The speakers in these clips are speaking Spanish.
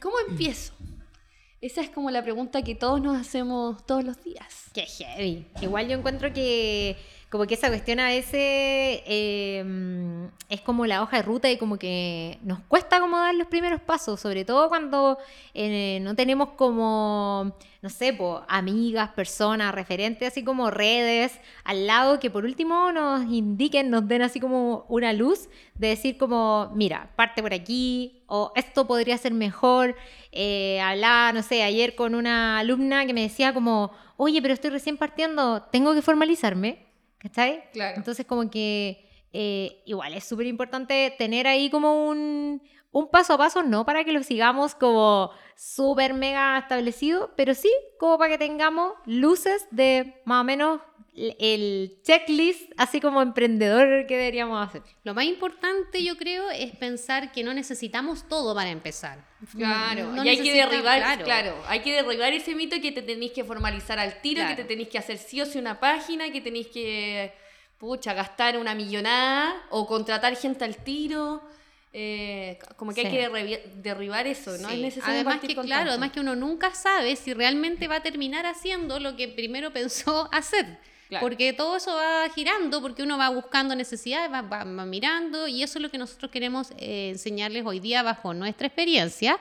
¿Cómo empiezo? Esa es como la pregunta que todos nos hacemos todos los días. Qué heavy. Igual yo encuentro que como que esa cuestión a veces em, es como la hoja de ruta y como que nos cuesta como dar los primeros pasos, sobre todo cuando eh, no tenemos como, no sé, amigas, personas, referentes, así como redes al lado que por último nos indiquen, nos den así como una luz de decir como, mira, parte por aquí o esto podría ser mejor. Eh, hablaba, no sé, ayer con una alumna que me decía como, oye, pero estoy recién partiendo, tengo que formalizarme ¿Cachai? Claro. Entonces, como que eh, igual es súper importante tener ahí como un, un paso a paso, no para que lo sigamos como súper mega establecido, pero sí como para que tengamos luces de más o menos el checklist, así como emprendedor que deberíamos hacer. Lo más importante, yo creo, es pensar que no necesitamos todo para empezar. Claro, y hay que derribar, claro. hay que derribar ese mito que te tenéis que formalizar al tiro, que te tenéis que hacer sí o sí una página, que tenéis que, pucha, gastar una millonada o contratar gente al tiro. Eh, como que hay que derribar eso, ¿no? Es necesario además que, claro, además que uno nunca sabe si realmente va a terminar haciendo lo que primero pensó hacer. Porque todo eso va girando, porque uno va buscando necesidades, va, mirando, y eso es lo que nosotros queremos eh, enseñarles hoy día bajo nuestra experiencia.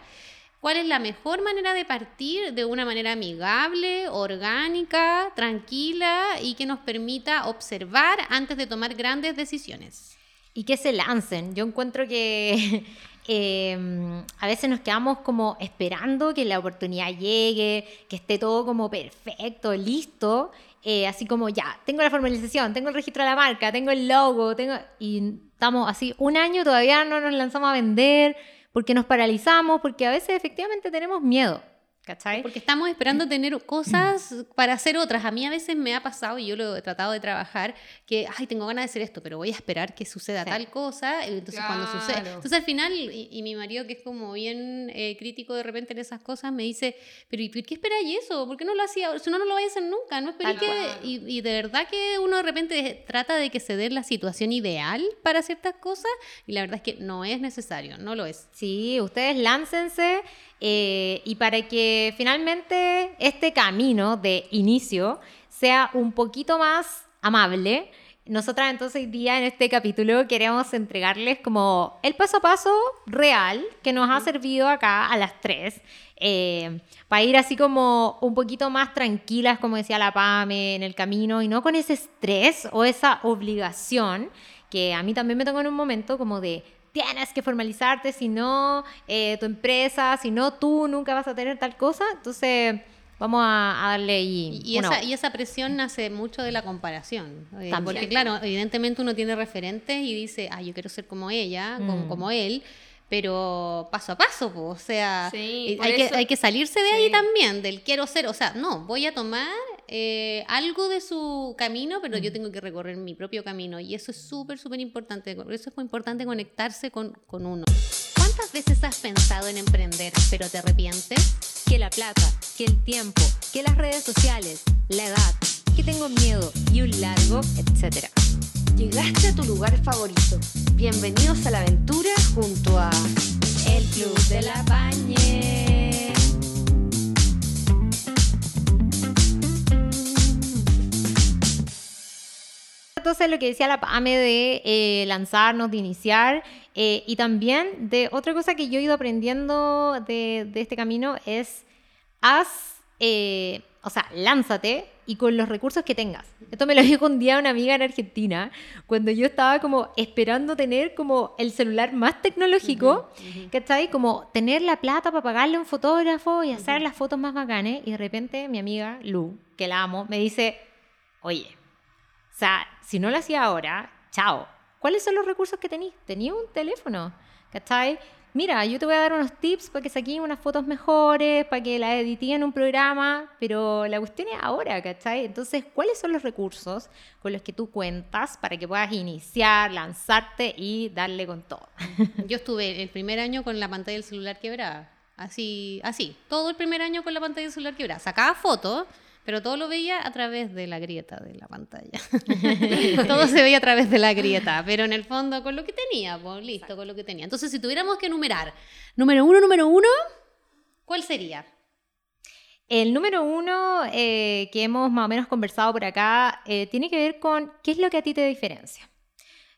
¿Cuál es la mejor manera de partir de una manera amigable, orgánica, tranquila y que nos permita observar antes de tomar grandes decisiones? Y que se lancen. Yo encuentro que em, a veces nos quedamos como esperando que la oportunidad llegue, que esté todo como perfecto, listo, eh, así como ya, tengo la formalización, tengo el registro de la marca, tengo el logo, tengo y estamos así un año todavía no nos lanzamos a vender porque nos paralizamos, porque a veces efectivamente tenemos miedo. ¿Cachai? Porque estamos esperando tener cosas para hacer otras. A mí a veces me ha pasado, y yo lo he tratado de trabajar, que, ay, tengo ganas de hacer esto, pero voy a esperar que suceda tal cosa, y entonces cuando sucede... Entonces al final, y, mi marido, que es como bien eh, crítico de repente en esas cosas, me dice, pero ¿y por qué esperáis eso? ¿Por qué no lo hacía? Si no, no lo vais a hacer nunca, no esperé que... Y, y, de verdad que uno de repente trata de que se dé la situación ideal para ciertas cosas, y la verdad es que no es necesario, no lo es. Sí, ustedes láncense eh, y para que finalmente este camino de inicio sea un poquito más amable, nosotras entonces hoy día en este capítulo queremos entregarles como el paso a paso real que nos ha servido acá a las tres. Eh, para ir así como un poquito más tranquilas, como decía la Pame, en el camino y no con ese estrés o esa obligación que a mí también me tocó en un momento como de tienes que formalizarte, si no, eh, tu empresa, si no, tú nunca vas a tener tal cosa. Entonces, vamos a, darle y, y, esa, y esa presión nace mucho de la comparación. Eh, porque, claro, evidentemente uno tiene referentes y dice, ah, yo quiero ser como ella, como, como él pero paso a paso, o sea, hay, que, hay, que, salirse de ahí también, del quiero ser, o sea, no, voy a tomar eh, algo de su camino, pero yo mm. tengo que recorrer mi propio camino y eso es súper, súper importante, por eso es muy importante conectarse con, con uno. ¿Cuántas veces has pensado en emprender, pero te arrepientes? Que la plata, que el tiempo, que las redes sociales, la edad, que tengo miedo y un largo, etcétera. Llegaste a tu lugar favorito. Bienvenidos a la aventura junto a El Club de la Bañe. Entonces lo que decía la PAME de eh, lanzarnos, de iniciar, eh, y también de otra cosa que yo he ido aprendiendo de, este camino es, haz, eh, o sea, lánzate, y con los recursos que tengas. Esto me lo dijo un día una amiga en Argentina, cuando yo estaba como esperando tener como el celular más tecnológico, que está ahí Como tener la plata para pagarle a un fotógrafo y hacer las fotos más bacanes. Y de repente mi amiga Lu, que la amo, me dice, oye, o sea, si no lo hacía ahora, chao. ¿Cuáles son los recursos que tenéis? Tenía un teléfono, ¿cachai? mira, yo te voy a dar unos tips para que saquen unas fotos mejores, para que las editen en un programa, pero la cuestión es ahora, ¿cachai? Entonces, ¿cuáles son los recursos con los que tú cuentas para que puedas iniciar, lanzarte y darle con todo? Yo estuve el primer año con la pantalla del celular quebrada, así, así, todo el primer año con la pantalla del celular quebrada. Sacaba fotos pero todo lo veía a través de la grieta de la pantalla. todo se veía a través de la grieta, pero en el fondo con lo que tenía, pues listo, con lo que tenía. Entonces, si tuviéramos que enumerar, número uno, número uno, ¿cuál sería? El número uno eh, que hemos más o menos conversado por acá eh, tiene que ver con qué es lo que a ti te diferencia.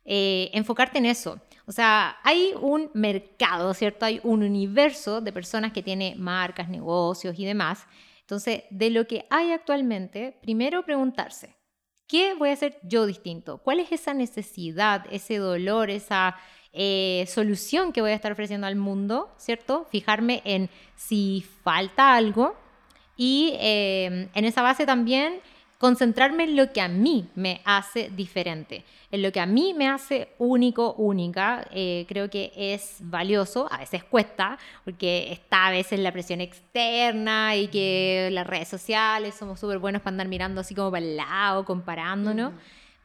Eh, enfocarte en eso. O sea, hay un mercado, ¿cierto? Hay un universo de personas que tiene marcas, negocios y demás. Entonces, de lo que hay actualmente, primero preguntarse, ¿qué voy a hacer yo distinto? ¿Cuál es esa necesidad, ese dolor, esa solución que voy a estar ofreciendo al mundo, ¿cierto? Fijarme en si falta algo y em, en esa base también concentrarme en lo que a mí me hace diferente, en lo que a mí me hace único, única. Eh, creo que es valioso, a veces cuesta, porque está a veces la presión externa y que las redes sociales somos súper buenos para andar mirando así como para el lado, comparándonos.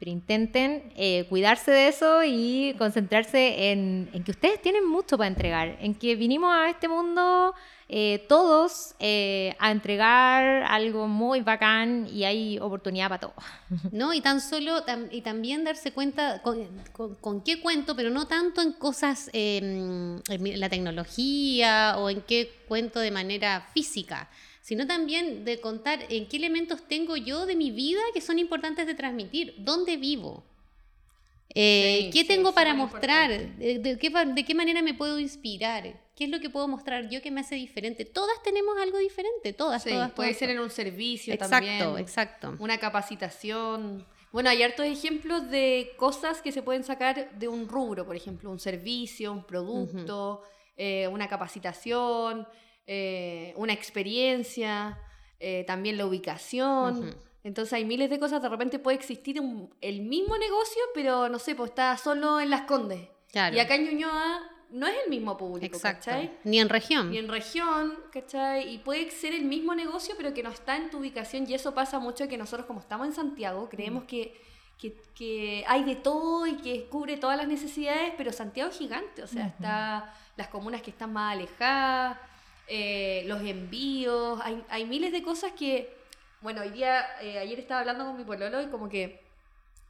Pero intenten eh, cuidarse de eso y concentrarse en, en que ustedes tienen mucho para entregar, en que vinimos a este mundo eh, todos eh, a entregar algo muy bacán y hay oportunidad para todos. No, y tan solo, y también darse cuenta con, con, qué cuento, pero no tanto en cosas, em, en la tecnología o en qué cuento de manera física, sino también de contar en qué elementos tengo yo de mi vida que son importantes de transmitir, dónde vivo. Eh, ¿Qué tengo para mostrar? ¿De, qué, ¿De qué manera me puedo inspirar? ¿Qué es lo que puedo mostrar yo que me hace diferente? Todas tenemos algo diferente, todas, todas. Puede ser en un servicio exacto, también. Exacto, exacto. Una capacitación. Bueno, hay hartos ejemplos de cosas que se pueden sacar de un rubro, por ejemplo, un servicio, un producto, eh, una capacitación, eh, una experiencia, eh, también la ubicación. Entonces hay miles de cosas, de repente puede existir el mismo negocio, pero no sé, pues está solo en Las Condes. Y acá en Ñuñoa no es el mismo público, ¿cachai? Ni en región. Ni en región, ¿cachai? Y puede ser el mismo negocio, pero que no está en tu ubicación. Y eso pasa mucho que nosotros, como estamos en Santiago, creemos mm. que, que, hay de todo y que cubre todas las necesidades, pero Santiago es gigante. O sea, está las comunas que están más alejadas, eh, los envíos, hay, hay, miles de cosas que. Bueno, hoy día, eh, ayer estaba hablando con mi pololo y como que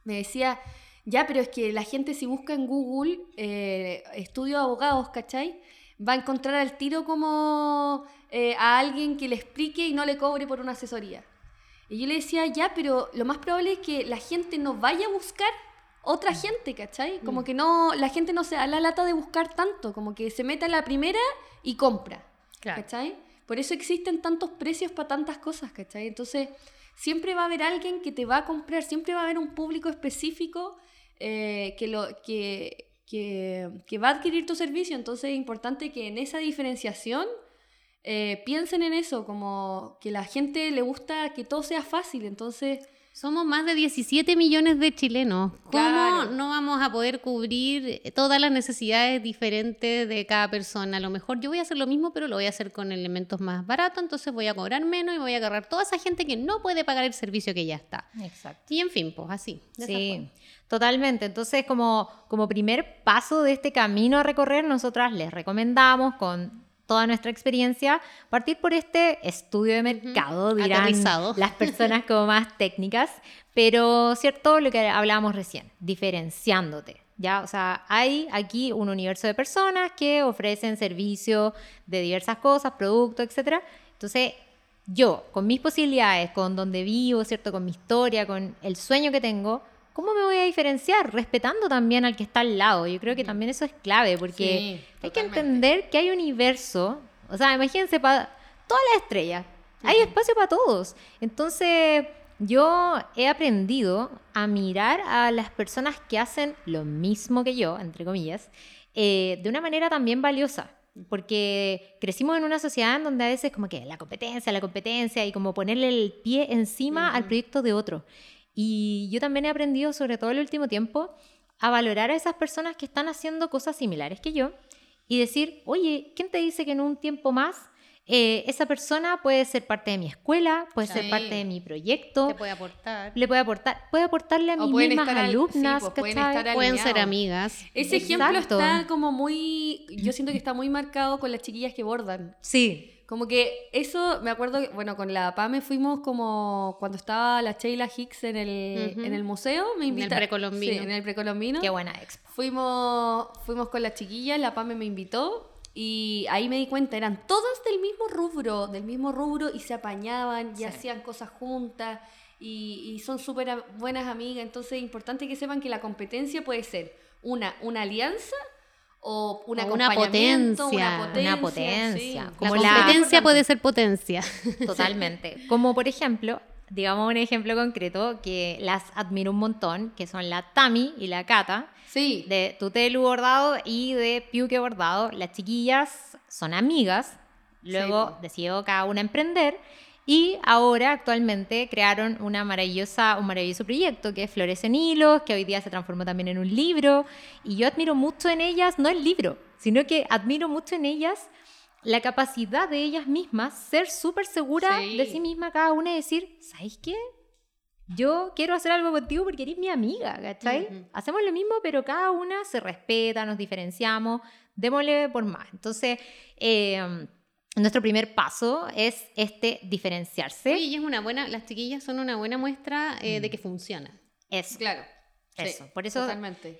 me decía ya, pero es que la gente si busca en Google eh, estudio de abogados, ¿cachai? Va a encontrar al tiro como eh, a alguien que le explique y no le cobre por una asesoría. Y yo le decía, ya, pero lo más probable es que la gente no vaya a buscar otra mm. gente, ¿cachai? Como mm. que no, la gente no se da la lata de buscar tanto, como que se meta en la primera y compra, ¿cachai? Por eso existen tantos precios para tantas cosas, ¿cachai? Entonces, siempre va a haber alguien que te va a comprar, siempre va a haber un público específico eh, que, lo, que, que, va a adquirir tu servicio. Entonces es importante que en esa diferenciación eh, piensen en eso, como que la gente le gusta que todo sea fácil. Entonces... Somos más de 17 millones de chilenos. ¿Cómo no vamos a poder cubrir todas las necesidades diferentes de cada persona? A lo mejor yo voy a hacer lo mismo, pero lo voy a hacer con elementos más baratos, entonces voy a cobrar menos y voy a agarrar toda esa gente que no puede pagar el servicio que ya está. Exacto. Y en fin, pues así. Sí. Totalmente. Entonces, como, como primer paso de este camino a recorrer, nosotras les recomendamos con toda nuestra experiencia partir por este estudio de mercado, dirán las personas como más técnicas, pero cierto lo que hablábamos recién, diferenciándote. ¿ya? O sea, hay aquí un universo de personas que ofrecen servicios de diversas cosas, productos, etc. Entonces, yo, con mis posibilidades, con donde vivo, ¿cierto? Con mi historia, con el sueño que tengo, ¿cómo me voy a diferenciar? Respetando también al que está al lado. Yo creo que también eso es clave, porque hay que entender que hay universo, o sea, imagínense para todas las estrellas, hay espacio para todos. Entonces, yo he aprendido a mirar a las personas que hacen lo mismo que yo, entre comillas, eh, de una manera también valiosa. Porque crecimos en una sociedad en donde a veces como que la competencia, la competencia y como ponerle el pie encima al proyecto de otro. Y yo también he aprendido, sobre todo el último tiempo, a valorar a esas personas que están haciendo cosas similares que yo y decir, oye, ¿quién te dice que en un tiempo más eh, esa persona puede ser parte de mi escuela, puede ser parte de mi proyecto. Te puede aportar. Le puede aportar, puede aportarle a mis mismas alumnas, pues, pueden, pueden, ser amigas. Ese ejemplo está como muy, yo siento que está muy marcado con las chiquillas que bordan. Sí. Como que eso, me acuerdo, bueno, con la PAME fuimos como cuando estaba la Sheila Hicks en el, en el museo, me invitaron. En el precolombino. Sí, en el precolombino. Qué buena expo. Fuimos, fuimos con la chiquilla, la PAME me invitó y ahí me di cuenta, eran todas de del mismo rubro, del mismo rubro y se apañaban y hacían cosas juntas y, son súper buenas amigas. Entonces es importante que sepan que la competencia puede ser una, una alianza o una, una potencia, una potencia. Como la competencia puede ser potencia. Totalmente. Como por ejemplo, digamos un ejemplo concreto que las admiro un montón, que son la Tami y la Cata. Sí. De Tutelu Bordado y de Piuque Bordado. Las chiquillas son amigas. Luego decidió cada una emprender y ahora, actualmente, crearon una maravillosa, un maravilloso proyecto que es Flores en Hilos, que hoy día se transformó también en un libro. Y yo admiro mucho en ellas, no el libro, sino que admiro mucho en ellas la capacidad de ellas mismas ser súper seguras de sí misma cada una y decir, ¿sabes qué? Yo quiero hacer algo contigo porque eres mi amiga, ¿cachai? Hacemos lo mismo, pero cada una se respeta, nos diferenciamos, démosle por más. Entonces, eh, nuestro primer paso es este diferenciarse. y es una buena, las chiquillas son una buena muestra eh, de mm. que funciona. Eso. Claro. Eso. Por eso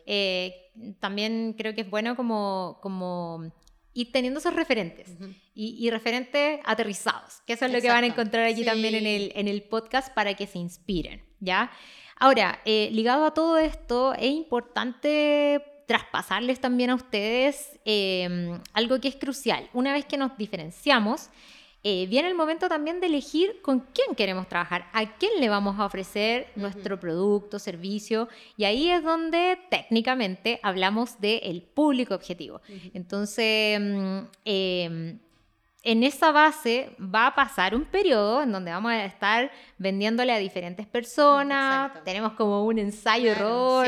eh, también creo que es bueno como, como ir teniendo esos referentes y, referentes aterrizados, que eso es lo que van a encontrar allí también en el, en el podcast para que se inspiren, ¿ya? Ahora, eh, ligado a todo esto, es importante traspasarles también a ustedes em, algo que es crucial. Una vez que nos diferenciamos, eh, viene el momento también de elegir con quién queremos trabajar, a quién le vamos a ofrecer nuestro producto, servicio, y ahí es donde técnicamente hablamos del público objetivo. Entonces, mm, em, en esa base va a pasar un periodo en donde vamos a estar vendiéndole a diferentes personas, tenemos como un ensayo-error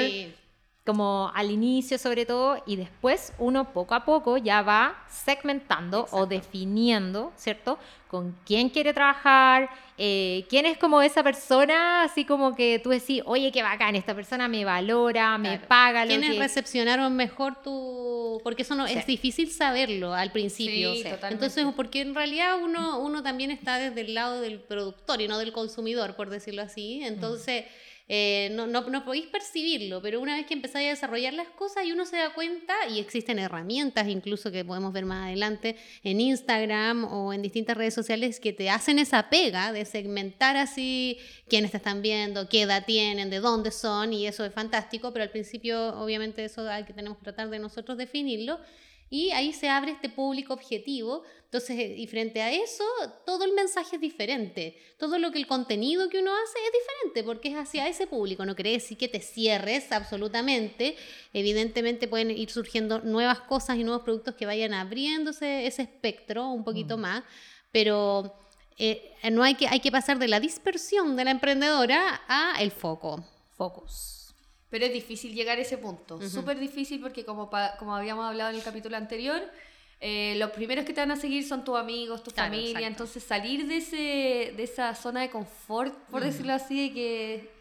como al inicio sobre todo, y después uno poco a poco ya va segmentando o definiendo, ¿cierto? Con quién quiere trabajar, eh, quién es como esa persona, así como que tú decís, oye, qué bacán, esta persona me valora, me paga lo ¿Quiénes recepcionaron mejor tu...? Porque eso no es difícil saberlo al principio. Sí, Entonces, porque en realidad uno, uno también está desde el lado del productor y no del consumidor, por decirlo así. Entonces... Eh, no, no, no, podéis percibirlo, pero una vez que empezáis a desarrollar las cosas y uno se da cuenta, y existen herramientas incluso que podemos ver más adelante en Instagram o en distintas redes sociales que te hacen esa pega de segmentar así quiénes te están viendo, qué edad tienen, de dónde son, y eso es fantástico, pero al principio obviamente eso hay que tenemos que tratar de nosotros definirlo. Y ahí se abre este público objetivo. Entonces, eh, y frente a eso, todo el mensaje es diferente. Todo lo que el contenido que uno hace es diferente porque es hacia ese público. No quiere decir que te cierres absolutamente. Evidentemente pueden ir surgiendo nuevas cosas y nuevos productos que vayan abriéndose ese espectro un poquito mm. más. Pero eh, no hay que, hay que pasar de la dispersión de la emprendedora a el foco. Focus. Pero es difícil llegar a ese punto. Súper difícil porque como, como habíamos hablado en el capítulo anterior, eh, los primeros que te van a seguir son tus amigos, tu familia. Entonces salir de, ese, de esa zona de confort, por decirlo así, de que,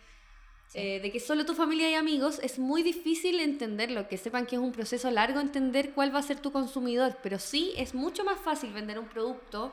eh, de que solo tu familia y amigos, es muy difícil entenderlo. Que sepan que es un proceso largo entender cuál va a ser tu consumidor. Pero sí es mucho más fácil vender un producto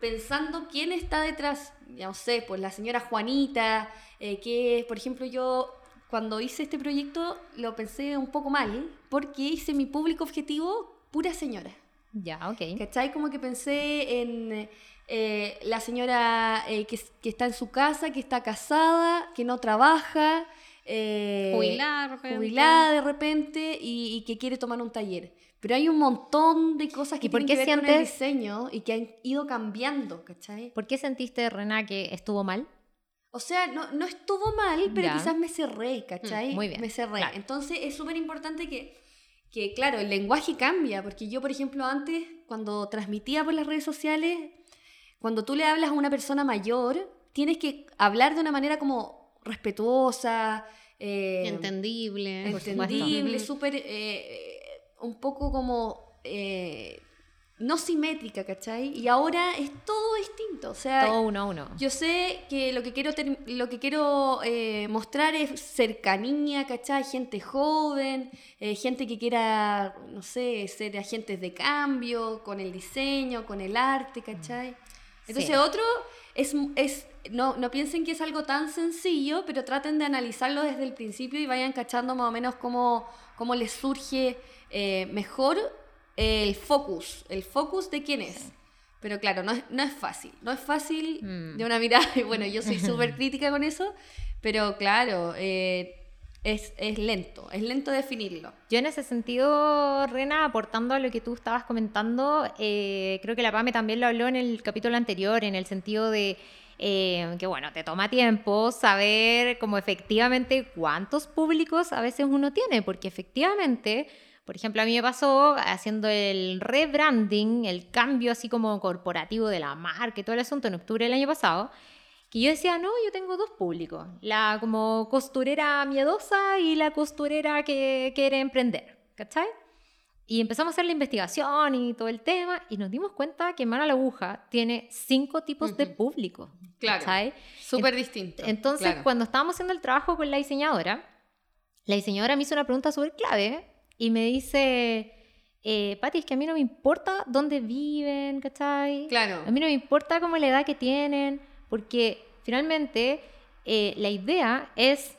pensando quién está detrás. Ya no sé, pues la señora Juanita, eh, que por ejemplo yo cuando hice este proyecto lo pensé un poco mal, porque hice mi público objetivo pura señora. Ya, ok. ¿Cachai? Como que pensé en eh, la señora eh, que, que, está en su casa, que está casada, que no trabaja. Eh, jubilada de repente. Jubilada de repente y, que quiere tomar un taller. Pero hay un montón de cosas que tienen que ver con el diseño y que han ido cambiando, ¿cachai? ¿Por qué sentiste, Rena, que estuvo mal? O sea, no, no estuvo mal, pero quizás me cerré, ¿cachai? Mm, muy bien. Me cerré. Entonces es súper importante que, que, claro, el lenguaje cambia, porque yo, por ejemplo, antes, cuando transmitía por las redes sociales, cuando tú le hablas a una persona mayor, tienes que hablar de una manera como respetuosa, eh, entendible, entendible, súper, eh, un poco como... Eh, no simétrica, ¿cachai? Y ahora es todo distinto. O sea, todo uno a uno. Yo sé que lo que quiero, lo que quiero eh, mostrar es cercanía, ¿cachai? Gente joven, eh, gente que quiera, no sé, ser agentes de cambio, con el diseño, con el arte, ¿cachai? Entonces, otro es, es no, no piensen que es algo tan sencillo, pero traten de analizarlo desde el principio y vayan cachando más o menos cómo, cómo les surge eh, mejor el focus, el focus de quién es. Pero claro, no es, no es fácil. No es fácil mm. de una mirada. Bueno, yo soy súper crítica con eso, pero claro, eh, es, es, lento, es lento definirlo. Yo en ese sentido, Rena, aportando a lo que tú estabas comentando, eh, creo que la PAME también lo habló en el capítulo anterior, en el sentido de eh, que bueno, te toma tiempo saber como efectivamente cuántos públicos a veces uno tiene, porque efectivamente, por ejemplo, a mí me pasó haciendo el rebranding, el cambio así como corporativo de la marca y todo el asunto en octubre del año pasado, que yo decía, no, yo tengo dos públicos, la como costurera miedosa y la costurera que quiere emprender, ¿cachai? Y empezamos a hacer la investigación y todo el tema y nos dimos cuenta que Mano a la Aguja tiene cinco tipos de público. Claro. Súper distinto. Entonces, cuando estábamos haciendo el trabajo con la diseñadora, la diseñadora me hizo una pregunta súper clave y me dice, eh, Pati, es que a mí no me importa dónde viven, ¿cachai? Claro. A mí no me importa cómo la edad que tienen, porque finalmente eh, la idea es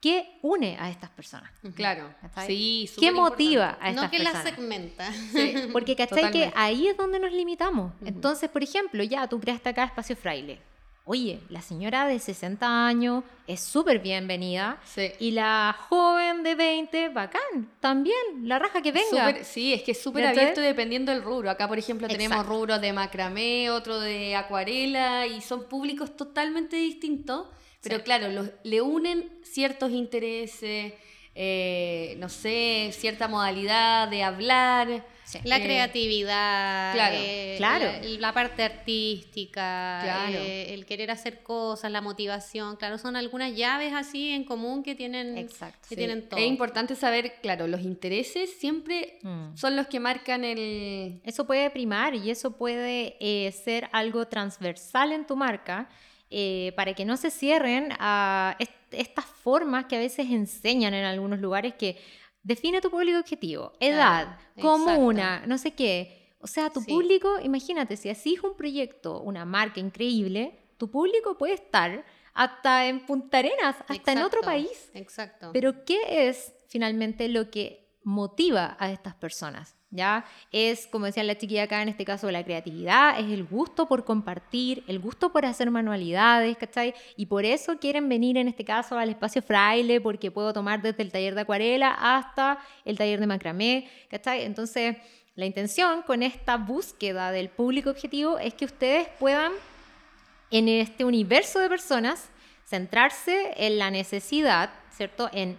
¿Qué une a estas personas? Claro, sí, ¿Qué motiva a estas personas? No que las segmenta. Porque ¿cachai? Que ahí es donde nos limitamos. Entonces, por ejemplo, ya tú creaste acá Espacio Fraile. Oye, la señora de 60 años es súper bienvenida. Sí. Y la joven de 20, bacán, también, la raja que venga. sí, es que es súper abierto dependiendo del rubro. Acá, por ejemplo, tenemos rubros de macramé, otro de acuarela, y son públicos totalmente distintos. Pero claro, le unen ciertos intereses, eh, no sé, cierta modalidad de hablar. La eh, creatividad, claro, eh, claro. La, parte artística, el querer hacer cosas, la motivación, claro, son algunas llaves así en común que tienen, Exacto, que tienen todo. Es importante saber, claro, los intereses siempre mm. son los que marcan el... Eso puede primar y eso puede ser algo transversal en tu marca eh, para que no se cierren a estas formas que a veces enseñan en algunos lugares que define tu público objetivo, edad, comuna, no sé qué. O sea, tu público, imagínate, si así es un proyecto, una marca increíble, tu público puede estar hasta en Punta Arenas, hasta en otro país. Exacto. Pero ¿qué es finalmente lo que motiva a estas personas? Es, como decía la chiquilla acá, en este caso la creatividad, es el gusto por compartir, el gusto por hacer manualidades, ¿cachai? Y por eso quieren venir en este caso al espacio fraile, porque puedo tomar desde el taller de acuarela hasta el taller de macramé, ¿cachai? Entonces, la intención con esta búsqueda del público objetivo es que ustedes puedan, en este universo de personas, centrarse en la necesidad, ¿cierto? En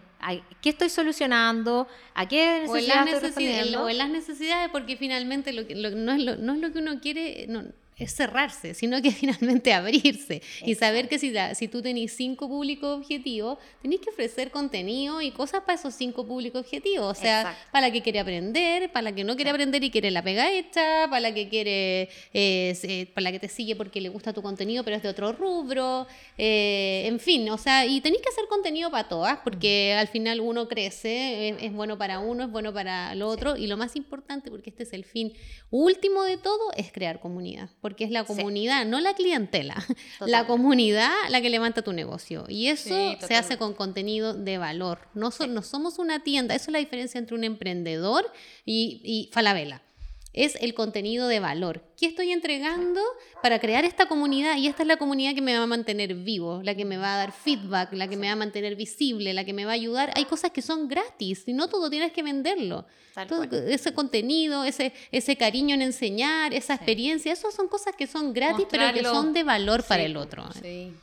qué estoy solucionando, a qué necesidades o en las necesidades, porque finalmente lo que, no, es lo, no es lo que uno quiere, no, es cerrarse, sino que finalmente abrirse y saber que si, si tú tenés cinco públicos objetivos, tenés que ofrecer contenido y cosas para esos cinco públicos objetivos. O sea, para la que quiere aprender, para la que no quiere aprender y quiere la pega hecha, para la que quiere, eh, para la que te sigue porque le gusta tu contenido, pero es de otro rubro. Eh, en fin, o sea, y tenéis que hacer contenido para todas, porque al final uno crece, es, bueno para uno, es bueno para el otro, y lo más importante, porque este es el fin último de todo, es crear comunidad porque es la comunidad, no la clientela, la comunidad la que levanta tu negocio. Y eso se hace con contenido de valor. No, no somos una tienda, eso es la diferencia entre un emprendedor y, y Falabella es el contenido de valor. ¿Qué estoy entregando para crear esta comunidad? Y esta es la comunidad que me va a mantener vivo, la que me va a dar feedback, la que me va a mantener visible, la que me va a ayudar. Hay cosas que son gratis y no todo tienes que venderlo. ese contenido, ese, ese cariño en enseñar, esa experiencia, esas son cosas que son gratis, pero que son de valor para el otro.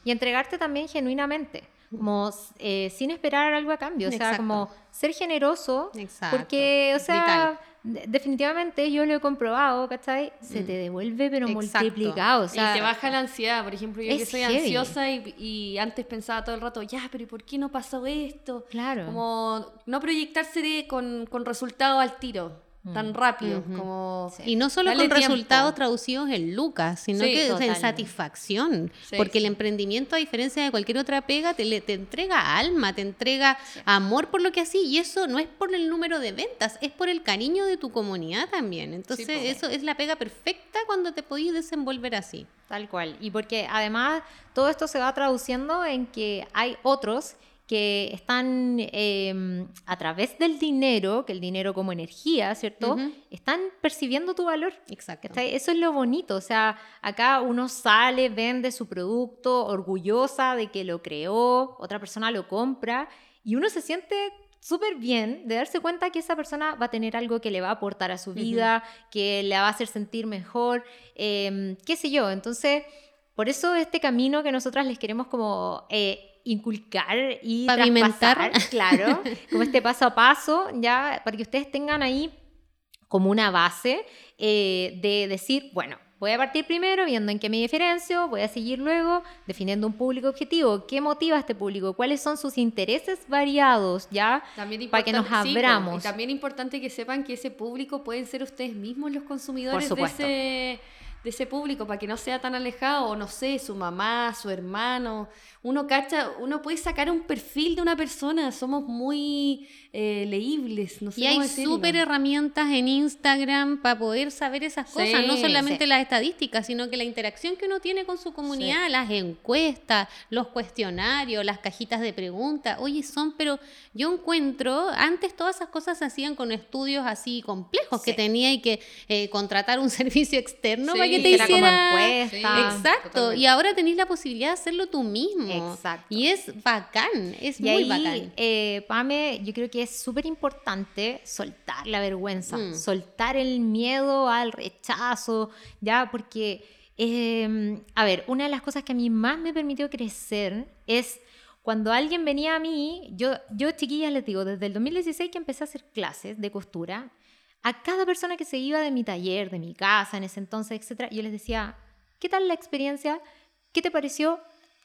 Y entregarte también genuinamente como eh, sin esperar algo a cambio, o sea, como ser generoso, porque, o sea, definitivamente yo lo he comprobado, ¿cachai? Se mm. te devuelve pero multiplicado, o sea, y te baja la ansiedad, por ejemplo, yo que soy ansiosa y, y, antes pensaba todo el rato, ya, pero ¿y por qué no pasó esto? Claro. Como no proyectarse con, con resultado al tiro tan mm. rápido como y no solo con resultados traducidos en lucas sino que en satisfacción porque el emprendimiento a diferencia de cualquier otra pega te, te entrega alma te entrega amor por lo que así y eso no es por el número de ventas es por el cariño de tu comunidad también. Entonces eso es la pega perfecta cuando te podís desenvolver así. Tal cual. Y porque además todo esto se va traduciendo en que hay otros que están em, a través del dinero, que el dinero como energía, ¿cierto? Están percibiendo tu valor. Exacto. Eso es lo bonito. O sea, acá uno sale, vende su producto, orgullosa de que lo creó, otra persona lo compra y uno se siente súper bien de darse cuenta que esa persona va a tener algo que le va a aportar a su vida, que le va a hacer sentir mejor, em, qué sé yo. Entonces, por eso este camino que nosotras les queremos como eh, inculcar y pavimentar, claro, como este paso a paso, ya, para que ustedes tengan ahí como una base eh, de decir, bueno, voy a partir primero viendo en qué me diferencio, voy a seguir luego definiendo un público objetivo, qué motiva a este público, cuáles son sus intereses variados, ¿ya? para que nos abramos. y también importante que sepan que ese público pueden ser ustedes mismos los consumidores de ese de ese público para que no sea tan alejado, o no sé, su mamá, su hermano. Uno cacha, uno puede sacar un perfil de una persona, somos muy eh, leíbles. No sé y hay súper herramientas en Instagram para poder saber esas cosas, no solamente las estadísticas, sino que la interacción que uno tiene con su comunidad, las encuestas, los cuestionarios, las cajitas de preguntas. Oye, son, pero yo encuentro, antes todas esas cosas se hacían con estudios así complejos que tenía y que eh, contratar un servicio externo para que te hiciera. Exacto. Y ahora tenés la posibilidad de hacerlo tú mismo. Exacto. Y es bacán, es muy bacán. Eh, Pame, yo creo que es súper importante soltar la vergüenza, mm. soltar el miedo al rechazo, ya, porque, em, a ver, una de las cosas que a mí más me permitió crecer es cuando alguien venía a mí, yo, yo chiquillas les digo, desde el 2016 que empecé a hacer clases de costura, a cada persona que se iba de mi taller, de mi casa en ese entonces, etcétera, yo les decía, ¿qué tal la experiencia? ¿Qué te pareció?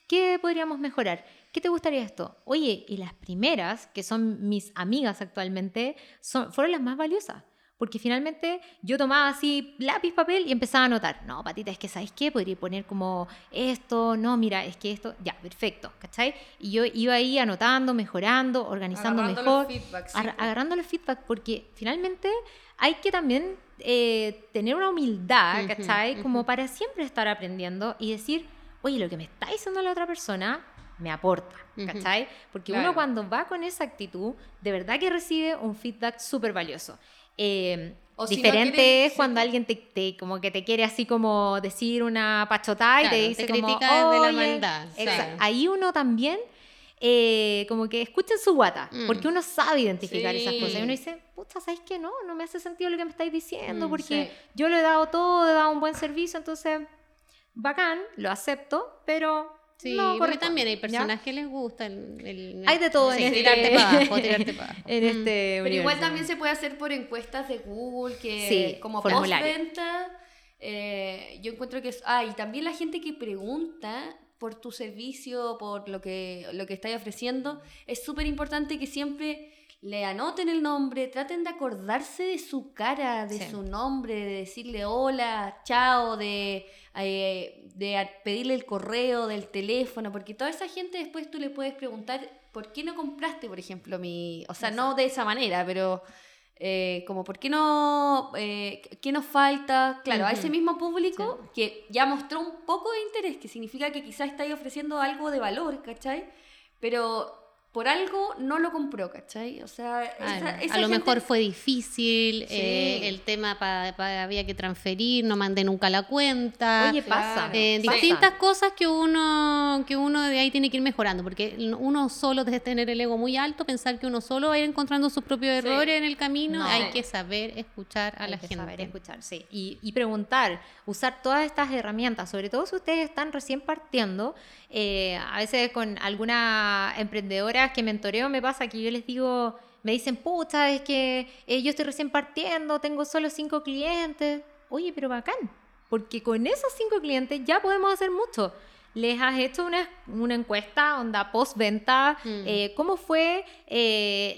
¿Qué podríamos mejorar? ¿Qué te gustaría esto? Oye, y las primeras, que son mis amigas actualmente, son, fueron las más valiosas. Porque finalmente yo tomaba así lápiz, papel y empezaba a anotar. No, patita, es que ¿sabes qué? Podría poner como esto, no, mira, es que esto, ya, perfecto, ¿cachai? Y yo iba ahí anotando, mejorando, organizando mejor. agarrando los feedback, porque finalmente hay que también eh, tener una humildad, ¿cachai? Como para siempre estar aprendiendo y decir, oye, lo que me está diciendo la otra persona me aporta, ¿cachai? Porque uno cuando va con esa actitud, de verdad que recibe un feedback súper valioso. Eh, diferente es cuando alguien te, como que te quiere así como decir una pachotá y te dice te critica de la maldad. Ahí uno también eh, como que escuchen su guata, mm. porque uno sabe identificar esas cosas. Y uno dice, puta, ¿sabes qué? No, no me hace sentido lo que me estáis diciendo, mm, porque yo le he dado todo, he dado un buen servicio, entonces bacán, lo acepto, pero Sí, no, porque también hay personas que les gusta el, hay de todo en este, tirarte para abajo, tirarte para abajo. en este Pero igual también se puede hacer por encuestas de Google, que como postventa, eh, yo encuentro que es, ah, y también la gente que pregunta por tu servicio, por lo que, lo que estáis ofreciendo, es súper importante que siempre le anoten el nombre, traten de acordarse de su cara, de su nombre, de decirle hola, chao, de, eh, de pedirle el correo, del teléfono, porque toda esa gente después tú le puedes preguntar por qué no compraste, por ejemplo, mi... O sea, no de esa manera, pero... Eh, como por qué no, eh, qué nos falta, claro, a ese mismo público que ya mostró un poco de interés, que significa que quizás estáis ofreciendo algo de valor, ¿cachai? Pero por algo no lo compró, ¿cachai? O sea, a lo mejor fue difícil, eh, el tema había que transferir, no mandé nunca la cuenta. Oye, pasa. Eh, distintas cosas que uno, que uno de ahí tiene que ir mejorando, porque uno solo debe tener el ego muy alto, pensar que uno solo va a ir encontrando sus propios errores en el camino, hay que saber escuchar a la gente. Saber escuchar, sí. Y, y preguntar, usar todas estas herramientas, sobre todo si ustedes están recién partiendo, eh, a veces con alguna emprendedora que mentoreo me pasa que yo les digo, me dicen, pucha, es que eh, yo estoy recién partiendo, tengo solo cinco clientes. Oye, pero bacán, porque con esos cinco clientes ya podemos hacer mucho. Les has hecho una, una encuesta, onda post-venta, mm. eh, ¿cómo fue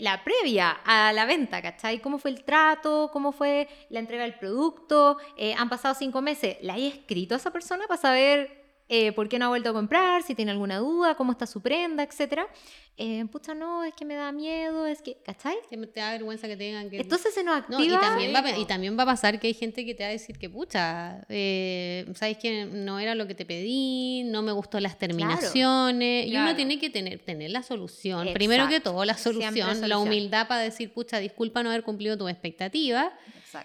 la previa a la venta, cachai? ¿Cómo fue el trato? ¿Cómo fue la entrega del producto? han pasado cinco meses. ¿La he escrito a esa persona para saber eh, por qué no ha vuelto a comprar, si tiene alguna duda, cómo está su prenda, etcétera. Eh, pucha, no, es que me da miedo, es que, ¿cachai? Que te da vergüenza que tengan que... Entonces se nos activa... y, también va, y también va a pasar que hay gente que te va a decir que, pucha, eh, ¿sabes que no era lo que te pedí? No me gustó las terminaciones. Y uno tiene que tener, tener la solución. Primero que todo, la solución, solución, la humildad para decir, pucha, disculpa no haber cumplido tu expectativa.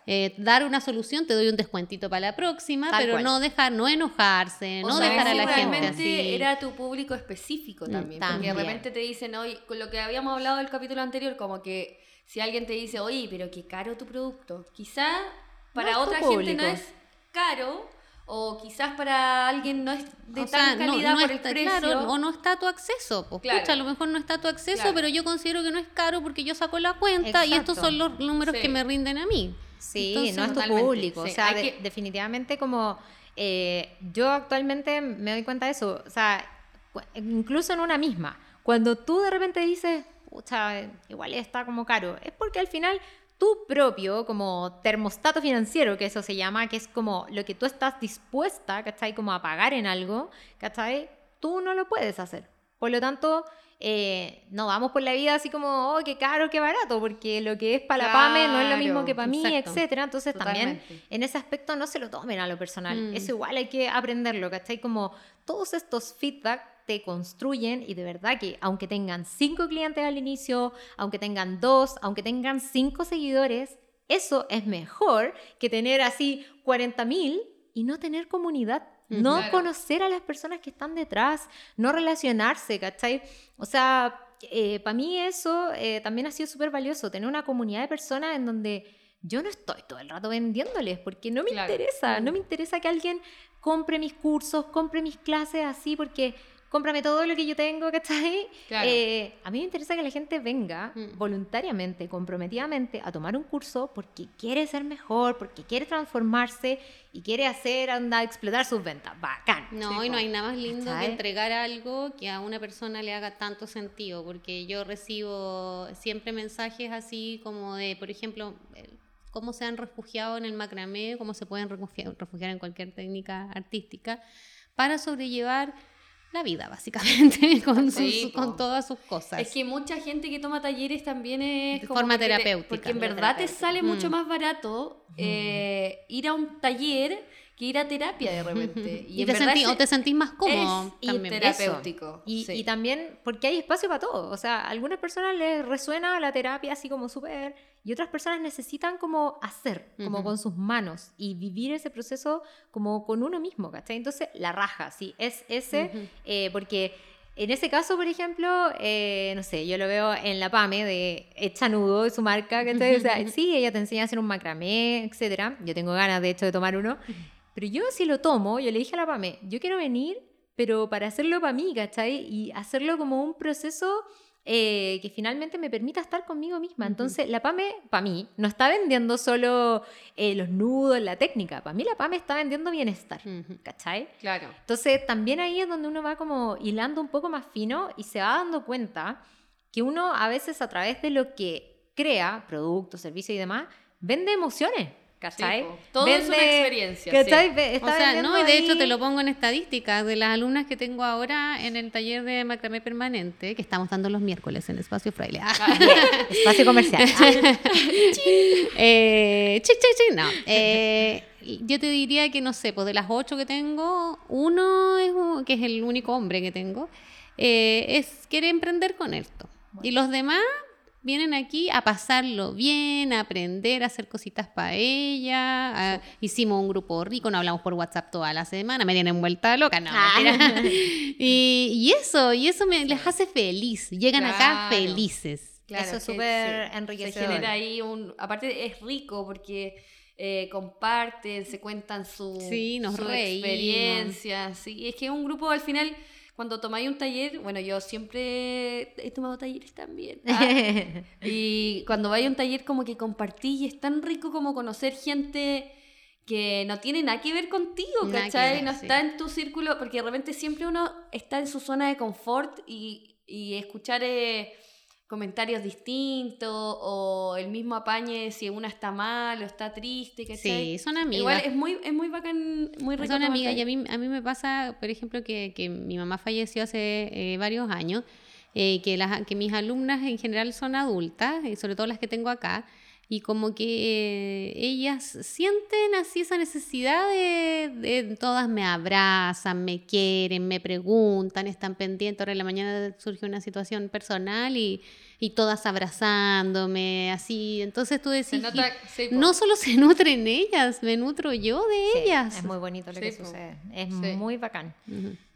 Eh, dar una solución, te doy un descuentito para la próxima, pero no dejar, no enojarse, no dejar a la gente así. Era tu público específico mm, también, porque de repente te dicen, hoy, con lo que habíamos hablado del capítulo anterior, como que si alguien te dice, oye, pero qué caro tu producto, quizá para otra gente no es caro, o quizás para alguien no es de tan calidad por el precio. o no está a tu acceso. Pues, a lo mejor no está a tu acceso, pero yo considero que no es caro porque yo saco la cuenta y estos son los números que me rinden a mí. Sí, no es tu público. o sea, definitivamente como eh, yo actualmente me doy cuenta de eso. O sea, incluso en una misma. Cuando tú de repente dices, pucha, igual está como caro, es porque al final tu propio como termostato financiero, que eso se llama, que es como lo que tú estás dispuesta, ¿cachai? Como a pagar en algo, ¿cachai? Tú no lo puedes hacer. Por lo tanto, eh, no vamos por la vida así como, oh, qué caro, qué barato, porque lo que es para la PAME no es lo mismo que para mí, etcétera. Entonces también en ese aspecto no se lo tomen a lo personal. Mm. Eso igual hay que aprenderlo, ¿cachai? Como todos estos feedback te construyen y de verdad que aunque tengan cinco clientes al inicio, aunque tengan dos, aunque tengan cinco seguidores, eso es mejor que tener así 40 mil y no tener comunidad no conocer a las personas que están detrás, no relacionarse, ¿cachai? O sea, eh, para mí eso eh, también ha sido súper valioso, tener una comunidad de personas en donde yo no estoy todo el rato vendiéndoles, porque no me interesa, no me interesa que alguien compre mis cursos, compre mis clases así, porque cómprame todo lo que yo tengo, ¿cachai? Eh, a mí me interesa que la gente venga mm. voluntariamente, comprometidamente a tomar un curso porque quiere ser mejor, porque quiere transformarse y quiere hacer, andar, explotar sus ventas. Bacán. No, y no hay nada más lindo que entregar algo que a una persona le haga tanto sentido, porque yo recibo siempre mensajes así como de, por ejemplo, cómo se han refugiado en el macramé, cómo se pueden refugiar en cualquier técnica artística para sobrellevar la vida, básicamente, con, con todas sus cosas. Es que mucha gente que toma talleres también es... De forma terapéutica. porque en verdad te sale mucho mm. más barato eh, ir a un taller que ir a terapia de repente. Y, te o te sentís más cómodo. también. terapéutico. Y, también porque hay espacio para todo. O sea, a algunas personas les resuena la terapia así como súper... Y otras personas necesitan como hacer, como con sus manos y vivir ese proceso como con uno mismo, ¿cachai? Entonces, la raja, sí, es ese, eh, porque en ese caso, por ejemplo, eh, no sé, yo lo veo en la PAME de Echa Nudo, su marca, ¿cachai? O sea, sí, ella te enseña a hacer un macramé, etcétera. Yo tengo ganas, de hecho, de tomar uno. Pero yo si lo tomo, yo le dije a la PAME, yo quiero venir, pero para hacerlo para mí, ¿cachai? Y hacerlo como un proceso eh, que finalmente me permita estar conmigo misma. Entonces, la PAME, para mí, no está vendiendo solo eh, los nudos, la técnica. Para mí, la PAME está vendiendo bienestar, ¿cachai? Claro. Entonces, también ahí es donde uno va como hilando un poco más fino y se va dando cuenta que uno a veces a través de lo que crea, productos, servicios y demás, vende emociones. ¿Cachai? todo es una experiencia. o sea, no, y de hecho te lo pongo en estadística de las alumnas que tengo ahora en el taller de macramé permanente, que estamos dando los miércoles en Espacio Fraile. Ah. Espacio comercial. eh, no. Eh, yo te diría que, no sé, pues de las ocho que tengo, uno es, que es el único hombre que tengo, eh, es quiere emprender con esto. Y los demás vienen aquí a pasarlo bien, a aprender a hacer cositas para ella. hicimos un grupo rico, no hablamos por WhatsApp toda la semana, me tienen vuelta loca, no. Ah. y, eso, y eso me, les hace feliz. Llegan acá felices. eso es súper enriquecedor. Se genera ahí un. Aparte, es rico porque. Eh, comparten, se cuentan su, sí, nos su experiencia. Sí, es que un grupo al final cuando tomáis un taller, bueno, yo siempre he tomado talleres también. Ah, y cuando vais a un taller como que compartís y es tan rico como conocer gente que no tiene nada que ver contigo, ¿cachai? no está en tu círculo, porque de repente siempre uno está en su zona de confort y, y escuchar... Eh, comentarios distintos o el mismo apañe si una está mal o está triste, que Sí, son amigas. Igual es muy, es muy bacán, muy rico. Son amigas y a mí, a mí me pasa, por ejemplo, que, que mi mamá falleció hace eh, varios años, eh, que, las, que mis alumnas en general son adultas, y sobre todo las que tengo acá, y como que ellas sienten así esa necesidad de, de, todas me abrazan, me quieren, me preguntan, están pendientes. Ahora en la mañana surge una situación personal y, y todas abrazándome, así. Entonces tú decís, no solo se nutren ellas, me nutro yo de ellas. Es muy bonito lo que sucede, es muy bacán.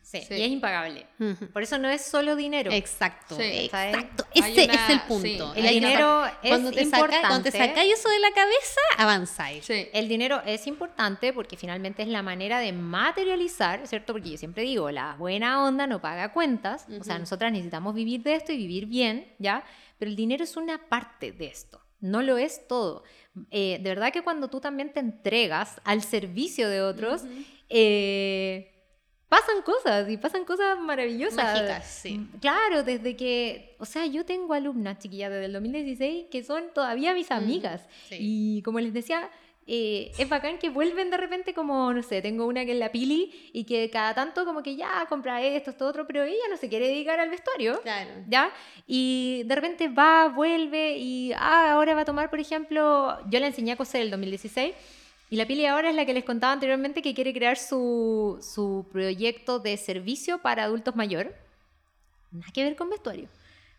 Sí, y es impagable. Por eso no es solo dinero. Exacto, exacto. Ese es el punto. El dinero es cuando te importante. cuando te sacáis eso de la cabeza, avanzáis. El dinero es importante porque finalmente es la manera de materializar, ¿cierto? Porque yo siempre digo, la buena onda no paga cuentas. O sea, nosotras necesitamos vivir de esto y vivir bien, ¿ya? Pero el dinero es una parte de esto. No lo es todo. Eh, de verdad que cuando tú también te entregas al servicio de otros, eh, pasan cosas y pasan cosas maravillosas. Mágicas, sí. Mm, claro, desde que, o sea, yo tengo alumnas chiquillas desde el 2016 que son todavía mis amigas. Y como les decía, eh, es bacán que vuelven de repente como, no sé, tengo una que es la Pili y que cada tanto como que ya compra esto, esto, otro, pero ella no se quiere dedicar al vestuario. Claro. ¿Ya? Y de repente va, vuelve y, ah, ahora va a tomar, por ejemplo, yo le enseñé a coser el 2016 y la Pili ahora es la que les contaba anteriormente que quiere crear su, su proyecto de servicio para adultos mayores. Nada que ver con vestuario.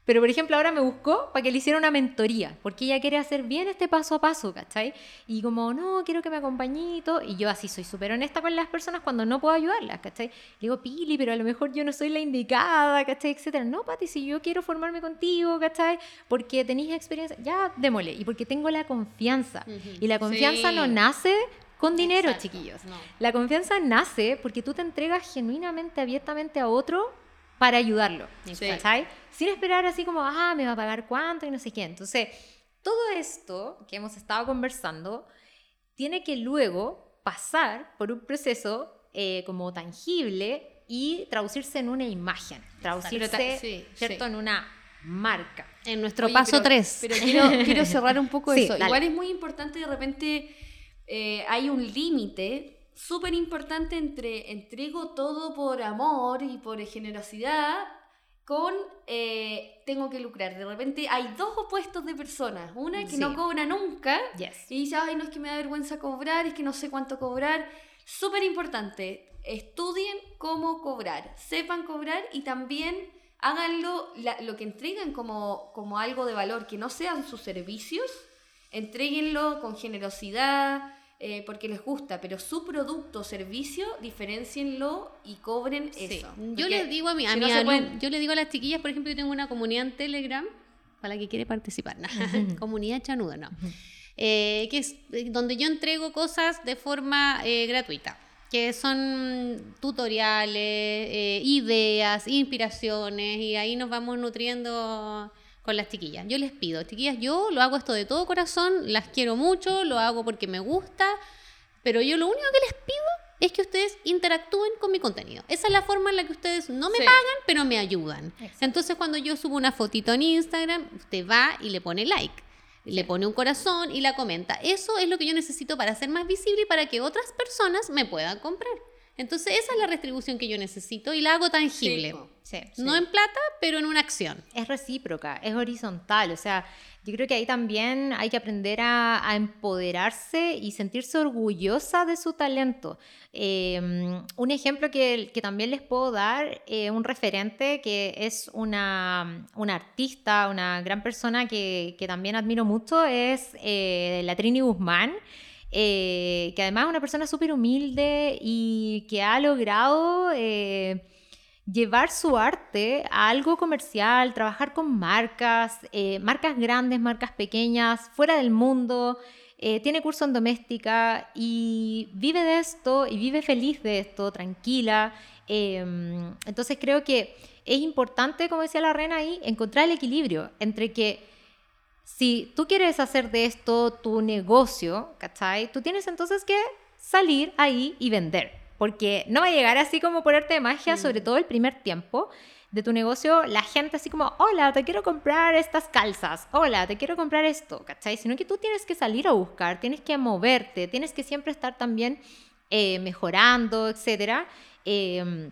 Pero, por ejemplo, ahora me buscó para que le hiciera una mentoría, porque ella quiere hacer bien este paso a paso, ¿cachai? Y como, no, quiero que me acompañe y todo. Y yo así soy súper honesta con las personas cuando no puedo ayudarlas, ¿cachai? Le digo, Pili, pero a lo mejor yo no soy la indicada, ¿cachai? Etcétera. No, Pati, si yo quiero formarme contigo, ¿cachai? Porque tenéis experiencia, ya, démosle. Y porque tengo la confianza. Y la confianza no nace con dinero, chiquillos. La confianza nace porque tú te entregas genuinamente, abiertamente a otro para ayudarlo, ¿cachai? Sin esperar así como, ah, me va a pagar cuánto y no sé qué. Entonces, todo esto que hemos estado conversando tiene que luego pasar por un proceso eh, como tangible y traducirse en una imagen, traducirse, ¿cierto?, en una marca. En nuestro paso 3. Pero, quiero, quiero, cerrar un poco eso. Igual es muy importante, de repente eh, hay un límite súper importante entre entrego todo por amor y por generosidad con eh, tengo que lucrar. De repente hay dos opuestos de personas. Una que no cobra nunca y dice, ay, no es que me da vergüenza cobrar, es que no sé cuánto cobrar. Súper importante, estudien cómo cobrar, sepan cobrar y también háganlo, lo que entregan como, como algo de valor, que no sean sus servicios, entreguenlo con generosidad, eh, porque les gusta, pero su producto o servicio, diferencienlo y cobren eso. Yo les digo a mi, a yo le digo a las chiquillas, por ejemplo, yo tengo una comunidad en Telegram para la que quiere participar, comunidad chanuda, no. Eh, que es eh, donde yo entrego cosas de forma gratuita que son tutoriales, ideas, inspiraciones, y ahí nos vamos nutriendo con las chiquillas. Yo les pido, chiquillas, yo lo hago esto de todo corazón, las quiero mucho, lo hago porque me gusta, pero yo lo único que les pido es que ustedes interactúen con mi contenido. Esa es la forma en la que ustedes no me pagan, pero me ayudan. Entonces, cuando yo subo una fotito en Instagram, usted va y le pone like. Le pone un corazón y la comenta. Eso es lo que yo necesito para ser más visible y para que otras personas me puedan comprar. Entonces esa es la retribución que yo necesito y la hago tangible. no en plata, pero en una acción. Es recíproca, es horizontal. O sea, yo creo que ahí también hay que aprender a, empoderarse y sentirse orgullosa de su talento. Em, un ejemplo que, también les puedo dar, eh, un referente que es una, una, artista, una gran persona que, que también admiro mucho, es eh, la Trini Guzmán. Eh, que además es una persona súper humilde y que ha logrado eh, llevar su arte a algo comercial, trabajar con marcas, eh, marcas grandes, marcas pequeñas, fuera del mundo. tiene curso en doméstica y vive de esto y vive feliz de esto, tranquila. Em, entonces creo que es importante, como decía la reina ahí, encontrar el equilibrio entre que si tú quieres hacer de esto tu negocio, ¿cachai? Tú tienes entonces que salir ahí y vender, porque no va a llegar así como por arte de magia, sobre mm. todo el primer tiempo. de tu negocio la gente así como, hola, te quiero comprar estas calzas, hola, te quiero comprar esto, ¿cachai? Sino que tú tienes que salir a buscar, tienes que moverte, tienes que siempre estar también eh, mejorando, etcétera. Eh,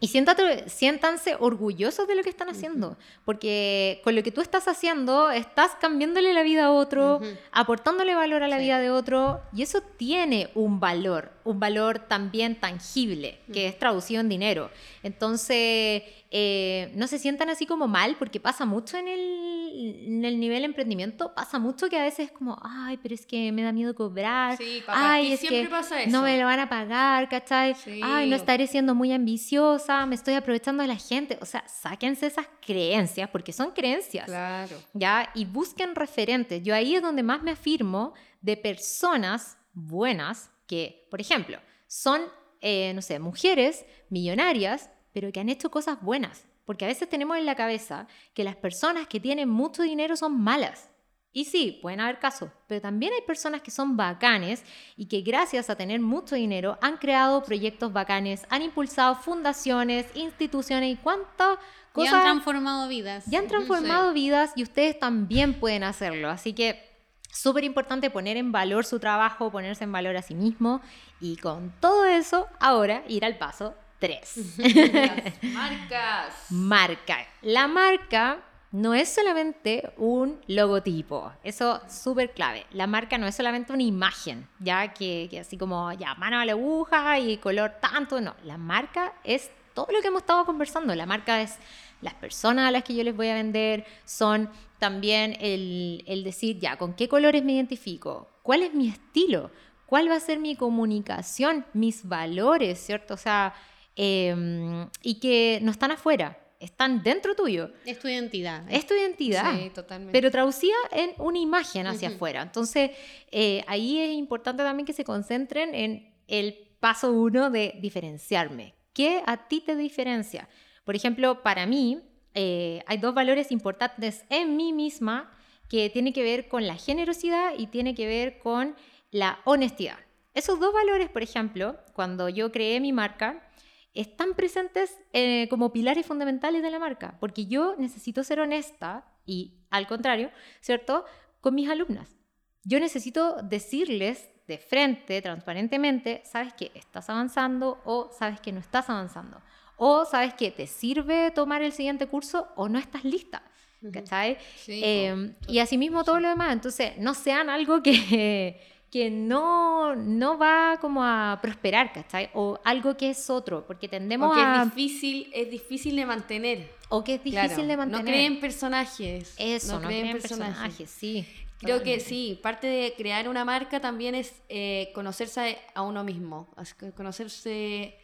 y siéntanse orgullosos de lo que están haciendo, porque con lo que tú estás haciendo estás cambiándole la vida a otro, aportándole valor a la vida de otro, y eso tiene un valor, un valor también tangible, que es traducido en dinero. Entonces, eh, no se sientan así como mal, porque pasa mucho en el, en el nivel emprendimiento, pasa mucho que a veces es como, ay, pero es que me da miedo cobrar, sí, ay, es que no me lo van a pagar, ¿cachai? Ay, no estaré siendo muy ambiciosa, me estoy aprovechando de la gente. O sea, sáquense esas creencias, porque son creencias. Claro. ¿Ya? Y busquen referentes. Yo ahí es donde más me afirmo de personas buenas que, por ejemplo, son, eh, no sé, mujeres millonarias pero que han hecho cosas buenas. Porque a veces tenemos en la cabeza que las personas que tienen mucho dinero son malas. Y sí, pueden haber casos, pero también hay personas que son bacanes y que gracias a tener mucho dinero han creado proyectos bacanes, han impulsado fundaciones, instituciones y cuántas cosas. Y han transformado vidas. Y han transformado vidas y ustedes también pueden hacerlo. Así que súper importante poner en valor su trabajo, ponerse en valor a sí mismo y con todo eso, ahora ir al paso Tres. marcas. Marca. La marca no es solamente un logotipo, eso es súper clave. La marca no es solamente una imagen, ya que, que, así como ya mano a la aguja y color tanto, no. La marca es todo lo que hemos estado conversando. La marca es las personas a las que yo les voy a vender, son también el, el decir ya con qué colores me identifico, cuál es mi estilo, cuál va a ser mi comunicación, mis valores, ¿cierto? O sea, Em, y que no están afuera, están dentro tuyo. Es tu identidad. Es tu identidad. Sí, totalmente. Pero traducida en una imagen hacia afuera. Entonces, eh, ahí es importante también que se concentren en el paso uno de diferenciarme. ¿Qué a ti te diferencia? Por ejemplo, para mí eh, hay dos valores importantes en mí misma que tienen que ver con la generosidad y tiene que ver con la honestidad. Esos dos valores, por ejemplo, cuando yo creé mi marca, están presentes eh, como pilares fundamentales de la marca, porque yo necesito ser honesta y al contrario, ¿cierto? Con mis alumnas. Yo necesito decirles de frente, transparentemente, sabes que estás avanzando o sabes que no estás avanzando. O sabes que te sirve tomar el siguiente curso o no estás lista. ¿Cachai? Sí, eh, y asimismo todo lo demás. Entonces, no sean algo que, que no, no va como a prosperar, ¿cachai? O algo que es otro, porque tendemos o que a... es difícil, es difícil de mantener. O que es difícil de mantener. No creen personajes. Eso, no, creen, personajes. sí. Creo que sí, parte de crear una marca también es eh, conocerse a uno mismo, conocerse...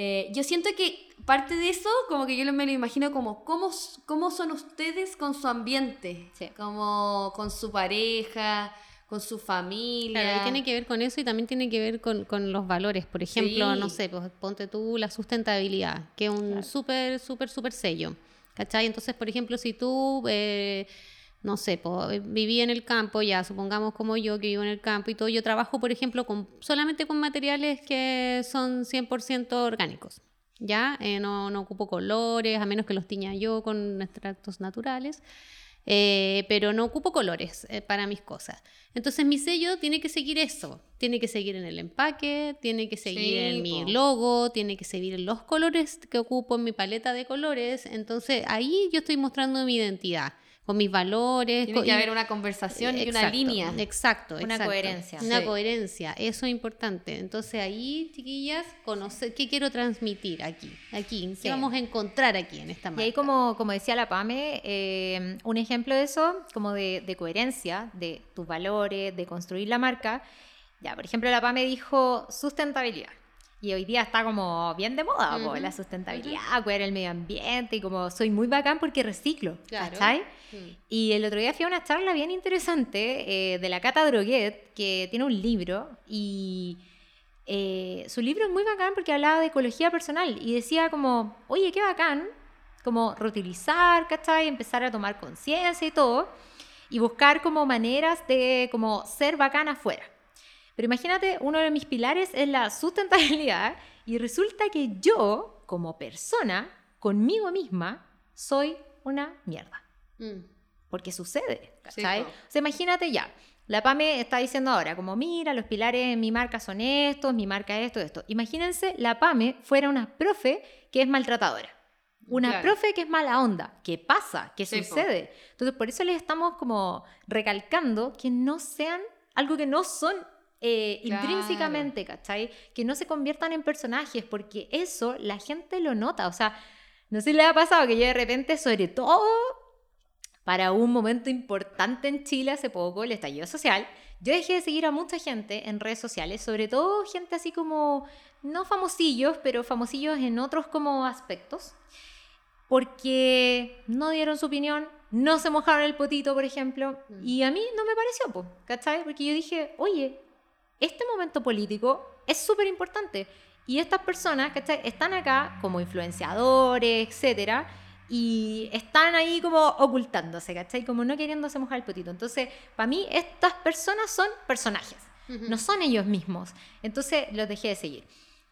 Eh, yo siento que parte de eso, como que yo me lo imagino como cómo, cómo son ustedes con su ambiente, como con su pareja, con su familia. Claro, y tiene que ver con eso y también tiene que ver con, con los valores. Por ejemplo, no sé, pues ponte tú la sustentabilidad, que es un súper, súper, súper sello. ¿Cachai? Entonces, por ejemplo, si tú, eh, no sé, pues, viví en el campo, ya supongamos como yo que vivo en el campo y todo, yo trabajo, por ejemplo, con, solamente con materiales que son 100% orgánicos. ¿Ya? Eh, no, no ocupo colores, a menos que los tiña yo con extractos naturales. Eh, pero no ocupo colores eh, para mis cosas. Entonces mi sello tiene que seguir eso, tiene que seguir en el empaque, tiene que seguir en mi logo, tiene que seguir en los colores que ocupo en mi paleta de colores, entonces ahí yo estoy mostrando mi identidad con mis valores. Tiene que haber una conversación y una línea. Exacto, Una coherencia. Una coherencia, eso es importante. Entonces ahí, chiquillas, conocer qué quiero transmitir aquí, aquí, qué vamos a encontrar aquí en esta marca. Y ahí, como, como decía la PAME, eh, un ejemplo de eso, como de, de coherencia, de tus valores, de construir la marca. Ya, por ejemplo, la PAME dijo sustentabilidad. Y hoy día está como bien de moda, la sustentabilidad, cuidar el medio ambiente y como soy muy bacán porque reciclo, claro. Y el otro día fui a una charla bien interesante eh, de la Cata Droguet, que tiene un libro y eh, su libro es muy bacán porque hablaba de ecología personal y decía como, oye, qué bacán, como reutilizar, ¿cachai? Empezar a tomar conciencia y todo y buscar como maneras de como ser bacán afuera. Pero imagínate, uno de mis pilares es la sustentabilidad y resulta que yo, como persona, conmigo misma, soy una mierda. Mm. Porque sucede, ¿cachai? o sea, imagínate ya, la PAME está diciendo ahora, como mira, los pilares en mi marca son estos, mi marca esto, esto. Imagínense, la PAME fuera una profe que es maltratadora. Una profe que es mala onda. ¿Qué pasa? ¿Qué sucede? Entonces, por eso les estamos como recalcando que no sean algo que no son eh, intrínsecamente, ¿cachai? Que no se conviertan en personajes, porque eso la gente lo nota. O sea, no sé si les ha pasado que yo de repente, sobre todo para un momento importante en Chile hace poco, el estallido social, yo dejé de seguir a mucha gente en redes sociales, sobre todo gente así como, no famosillos, pero famosillos en otros como aspectos, porque no dieron su opinión, no se mojaron el potito, por ejemplo, mm. y a mí no me pareció, ¿cachai? Porque yo dije, oye, este momento político es súper importante, y estas personas, ¿cachai? Están acá como influenciadores, etcétera, y están ahí como ocultándose, ¿cachai? Como no queriéndose mojar el potito. Entonces, para mí, estas personas son personajes, no son ellos mismos. Entonces, los dejé de seguir.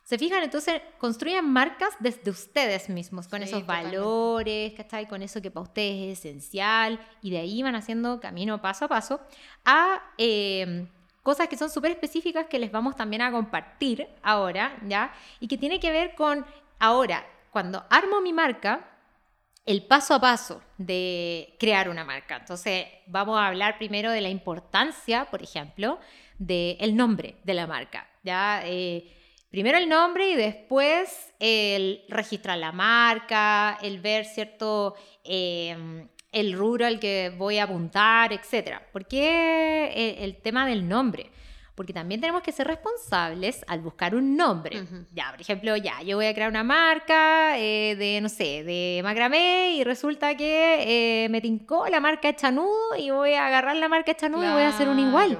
¿Se fijan? Entonces, construyen marcas desde ustedes mismos, con esos valores, ¿cachai? Con eso que para ustedes es esencial, y de ahí van haciendo camino paso a paso a em, cosas que son súper específicas que les vamos también a compartir ahora, ¿ya? Y que tiene que ver con, ahora, cuando armo mi marca, el paso a paso de crear una marca. Entonces, vamos a hablar primero de la importancia, por ejemplo, del nombre de la marca. ¿ya? Eh, primero el nombre y después el registrar la marca, el ver cierto em, el rubro al que voy a apuntar, etc. ¿Por qué el, tema del nombre? porque también tenemos que ser responsables al buscar un nombre. Ya, por ejemplo, ya, yo voy a crear una marca eh, de, no sé, de macramé y resulta que eh, me tincó la marca Chanudo y voy a agarrar la marca Chanudo y voy a hacer un igual.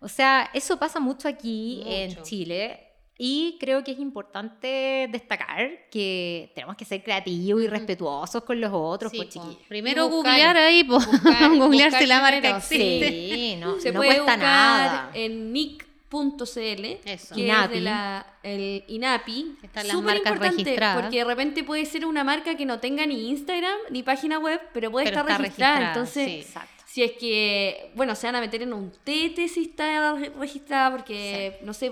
O sea, eso pasa mucho aquí en Chile. Y creo que es importante destacar que tenemos que ser creativos y respetuosos con los otros, pues, Primero googlear ahí, pues, googlear si la marca existe. Sí, no, Se puede cuesta nada. en nick.cl, que es de la, el INAPI. Están las marcas registradas. Porque de repente puede ser una marca que no tenga ni Instagram ni página web, pero puede estar registrada. Entonces, si es que, bueno, se van a meter en un tete si está registrada, porque, no sé,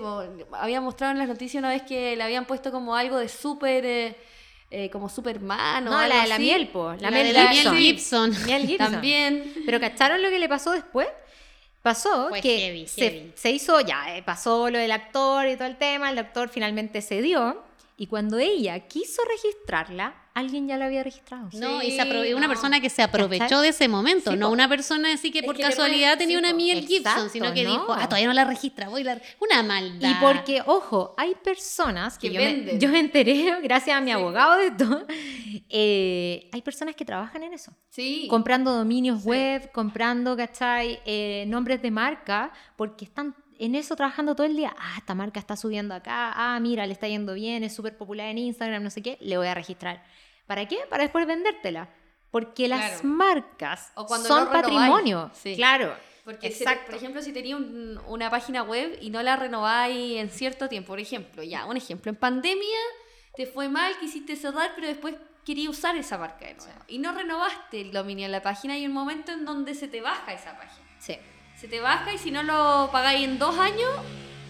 había mostrado en las noticias una vez que le habían puesto como algo de súper... Eh, eh, como Superman o no, la de la miel, po. La, miel, Gibson. Miel Gibson. También. Pero ¿cacharon lo que le pasó después? Pasó que se, se, hizo, ya, eh, pasó lo del actor y todo el tema, el actor finalmente cedió, y cuando ella quiso registrarla, alguien ya la había registrado. No, y se una persona que se aprovechó de ese momento, no una persona así que por casualidad tenía una Miel Gibson, sino que dijo, ah, todavía no la registra, voy a una maldad. Y porque, ojo, hay personas que, yo, me, yo, me, enteré, gracias a mi abogado de esto, eh, hay personas que trabajan en eso. Sí. Comprando dominios web, comprando, ¿cachai? Eh, nombres de marca, porque están en eso trabajando todo el día. Ah, esta marca está subiendo acá. Ah, mira, le está yendo bien, es súper popular en Instagram, no sé qué. Le voy a registrar. ¿Para qué? Para después vendértela. Porque las marcas son patrimonio. Claro. Porque, por ejemplo, si tenía una página web y no la renováis en cierto tiempo, por ejemplo, ya, un ejemplo, en pandemia te fue mal, quisiste cerrar, pero después quería usar esa marca de nuevo. Y no renovaste el dominio de la página y un momento en donde se te baja esa página. Sí se te baja y si no lo pagáis en dos años,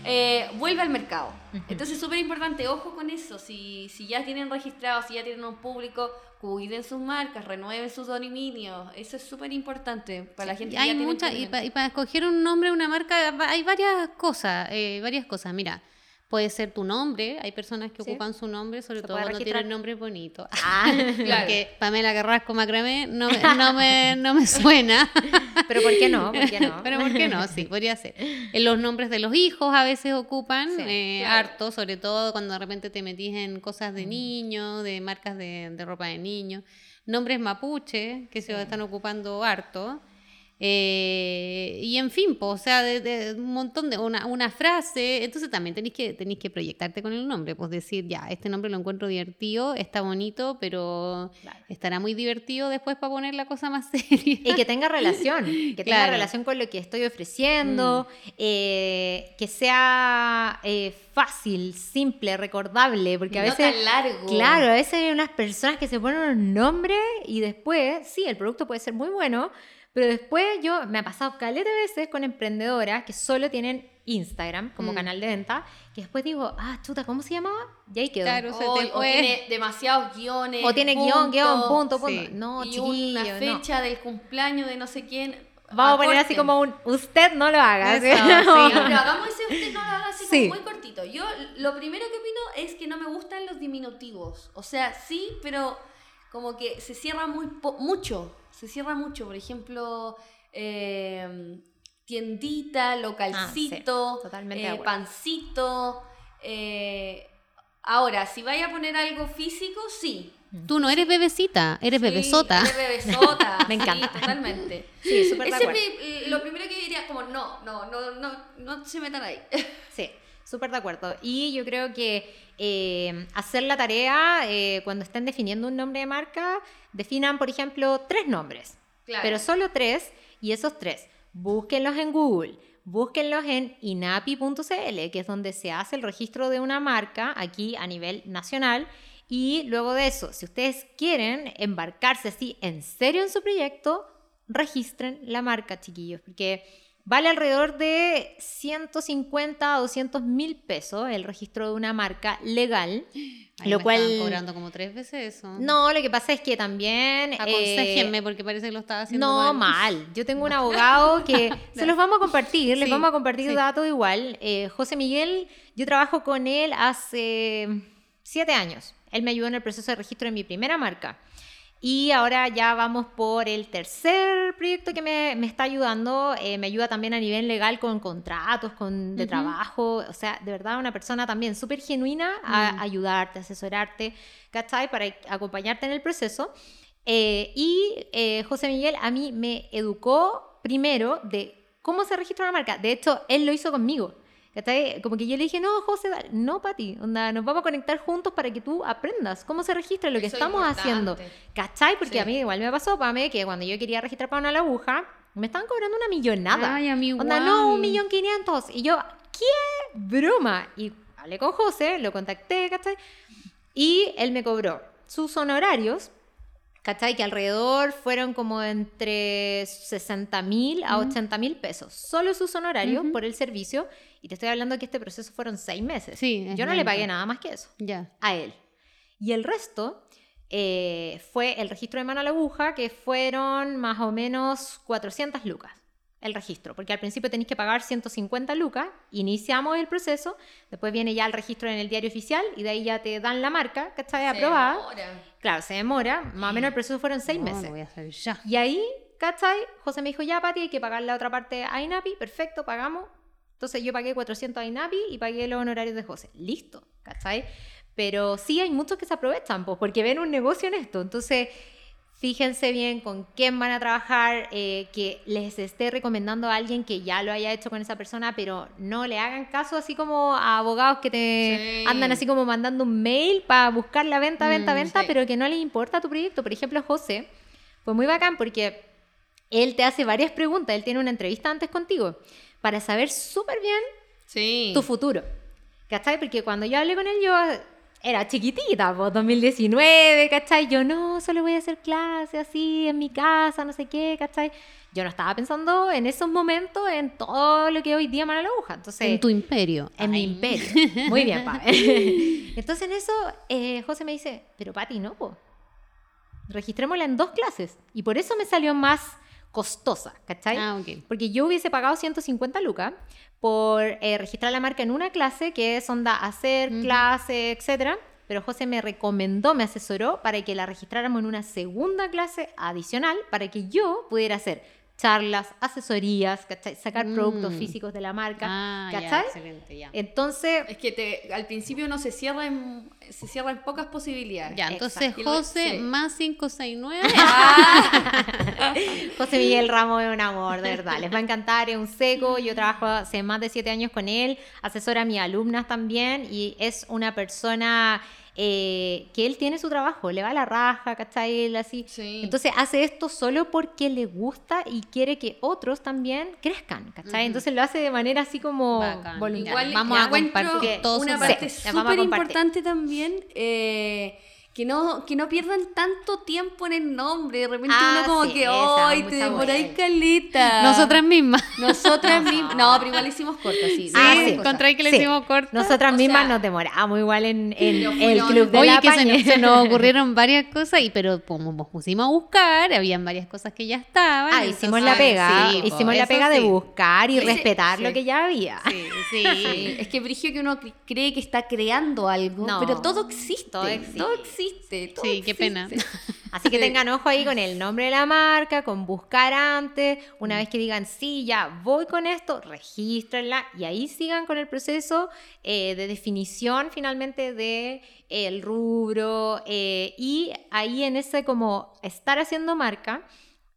eh, vuelve al mercado. Entonces, súper importante, ojo con eso. Si, si ya tienen registrado, si ya tienen un público, cuiden sus marcas, renueven sus dominios. Eso es súper importante para la gente. Hay muchas, y, para escoger un nombre, una marca, hay varias cosas, eh, varias cosas. Mira, Puede ser tu nombre, hay personas que ocupan su nombre, sobre todo cuando tienen nombre bonito. Ah, claro. Porque Pamela Carrasco Macramé no me, no me, no me suena. Pero ¿por qué no? ¿Por qué no? Pero ¿por qué no? Sí, podría ser. En los nombres de los hijos a veces ocupan eh, harto, sobre todo cuando de repente te metís en cosas de mm. niño, de marcas de, de ropa de niño. Nombres mapuche, que se están ocupando harto. Eh, y en fin, o sea, de, un montón de una, una, frase. Entonces también tenéis que, tenéis que proyectarte con el nombre, pues decir, ya, este nombre lo encuentro divertido, está bonito, pero estará muy divertido después para poner la cosa más seria. Y que tenga relación, que tenga relación con lo que estoy ofreciendo, mm. eh, que sea eh, fácil, simple, recordable, porque a veces... Tan largo. Claro, a veces hay unas personas que se ponen un nombre y después, sí, el producto puede ser muy bueno, pero después yo me ha pasado caleta de veces con emprendedoras que solo tienen Instagram como mm. canal de venta, que después digo, ah, chuta, ¿cómo se llamaba? Y ahí quedó. Claro, o, tiene demasiados guiones. O tiene guion, guion, punto, punto. No, y una fecha del cumpleaños de no sé quién. Vamos a poner así como un, usted no lo haga. ¿sí? pero hagamos ese usted no lo haga así como muy cortito. Yo lo primero que opino es que no me gustan los diminutivos. O sea, sí, pero como que se cierra muy mucho se cierra mucho. Por ejemplo, em, tiendita, localcito, ah, eh, pancito. Eh, ahora, si vaya a poner algo físico, sí. Mm. Tú no eres bebecita, eres bebesota. Eres bebesota. Me encanta. totalmente. Sí, súper Ese lo primero que diría, como, no, no, no, no, no se metan ahí. Sí, súper de acuerdo. Y yo creo que eh, hacer la tarea eh, cuando estén definiendo un nombre de marca, definan, por ejemplo, tres nombres, pero solo tres, y esos tres, búsquenlos en Google. Búsquenlos en inapi.cl, que es donde se hace el registro de una marca aquí a nivel nacional. Y luego de eso, si ustedes quieren embarcarse así en serio en su proyecto, registren la marca, chiquillos, porque Vale alrededor de 150 a 200 mil pesos el registro de una marca legal. lo cual. cobrando como tres veces eso. No, lo que pasa es que también. Aconsejenme, eh, porque parece que lo estaba haciendo. No, mal. Yo tengo un abogado que se los vamos a compartir, les vamos a compartir datos igual. Eh, José Miguel, yo trabajo con él hace siete años. Él me ayudó en el proceso de registro de mi primera marca. Y ahora ya vamos por el tercer proyecto que me, me está ayudando. Eh, me ayuda también a nivel legal con contratos, con, de trabajo. O sea, de verdad, una persona también súper genuina a mm. ayudarte, asesorarte, ¿cachai? Para acompañarte en el proceso. Eh, y eh, José Miguel a mí me educó primero de cómo se registra una marca. De hecho, él lo hizo conmigo. Como que yo le dije, no, José, no, Pati, onda, nos vamos a conectar juntos para que tú aprendas cómo se registra lo que estamos haciendo. ¿Cachai? Porque a mí igual me pasó, Pame, que cuando yo quería registrar para una aguja, me estaban cobrando una millonada. Ay, a mí Onda, no, un millón quinientos. Y yo, ¿qué broma? Y hablé con José, lo contacté, ¿cachai? Y él me cobró sus honorarios ¿Cachai? Que alrededor fueron como entre 60 mil a 80 mil pesos. Solo sus honorarios por el servicio. Y te estoy hablando que este proceso fueron seis meses. Sí, Yo no le pagué nada más que eso. Ya. A él. Y el resto eh, fue el registro de mano a la aguja, que fueron más o menos 400 lucas el registro, porque al principio tenéis que pagar 150 lucas, iniciamos el proceso, después viene ya el registro en el diario oficial y de ahí ya te dan la marca, que está aprobada. Demora. Claro, se demora, más o menos el proceso fueron seis meses. voy a hacer ya. Y ahí, ¿cachai? José me dijo, ya, Pati, hay que pagar la otra parte a INAPI, perfecto, pagamos. Entonces yo pagué 400 a INAPI y pagué los honorarios de José. Listo, ¿cachai? Pero sí hay muchos que se aprovechan, pues, porque ven un negocio en esto. Entonces, Fíjense bien con quién van a trabajar, eh, que les esté recomendando a alguien que ya lo haya hecho con esa persona, pero no le hagan caso así como a abogados que te andan así como mandando un mail para buscar la venta, venta, mm, venta, pero que no les importa tu proyecto. Por ejemplo, José fue muy bacán porque él te hace varias preguntas, él tiene una entrevista antes contigo para saber súper bien tu futuro. ¿Cachai? Porque cuando yo hablé con él, yo era chiquitita, pues 2019, ¿cachai? Yo no, solo voy a hacer clase así en mi casa, no sé qué, ¿cachai? Yo no estaba pensando en esos momentos en todo lo que hoy día manda la aguja. Entonces, en tu imperio. En mi imperio. Muy bien, pa. Entonces en eso, eh, José me dice, pero Pati, no, pues. Registrémosla en dos clases. Y por eso me salió más costosa, ¿cachai? Ah, ok. Porque yo hubiese pagado 150 lucas, por eh, registrar la marca en una clase, que es onda hacer, clase, etcétera. Pero José me recomendó, me asesoró para que la registráramos en una segunda clase adicional para que yo pudiera hacer charlas, asesorías, ¿cachai? Sacar productos mm. físicos de la marca, ah, ¿cachai? excelente, ya. Entonces... Es que te, al principio no se cierra en, se cierra en pocas posibilidades. Ya, entonces José más 569. José Miguel Ramos es un amor, de verdad. Les va a encantar, es un seco. Yo trabajo hace más de siete años con él, asesora a mis alumnas también y es una persona eh, que él tiene su trabajo, le va a la raja, ¿cachai? así. Entonces hace esto solo porque le gusta y quiere que otros también crezcan, ¿cachai? Entonces lo hace de manera así como voluntaria. Vamos a compartir Una parte súper importante también. Eh, que no, que no pierdan tanto tiempo en el nombre. De repente uno ah, como que, ¡ay, te demoráis caleta! Nosotras mismas. Nosotras mismas. No, pero igual hicimos corto, sí. Sí, ah, contra que le hicimos corto. Nosotras mismas nos demoramos igual en, el club de Oye, la que se, nos ocurrieron varias cosas, y pero como nos pusimos a buscar, habían varias cosas que ya estaban. Ah, hicimos la pega. hicimos la pega de buscar y respetar lo que ya había. Sí, sí. es que Brigio que uno cree que está creando algo, pero todo existe. Todo existe. Todo existe sí, qué pena. Así que tengan ojo ahí con el nombre de la marca, con buscar antes. Una vez que digan, sí, ya voy con esto, regístrenla y ahí sigan con el proceso eh, de definición finalmente de el rubro eh, y ahí en ese como estar haciendo marca.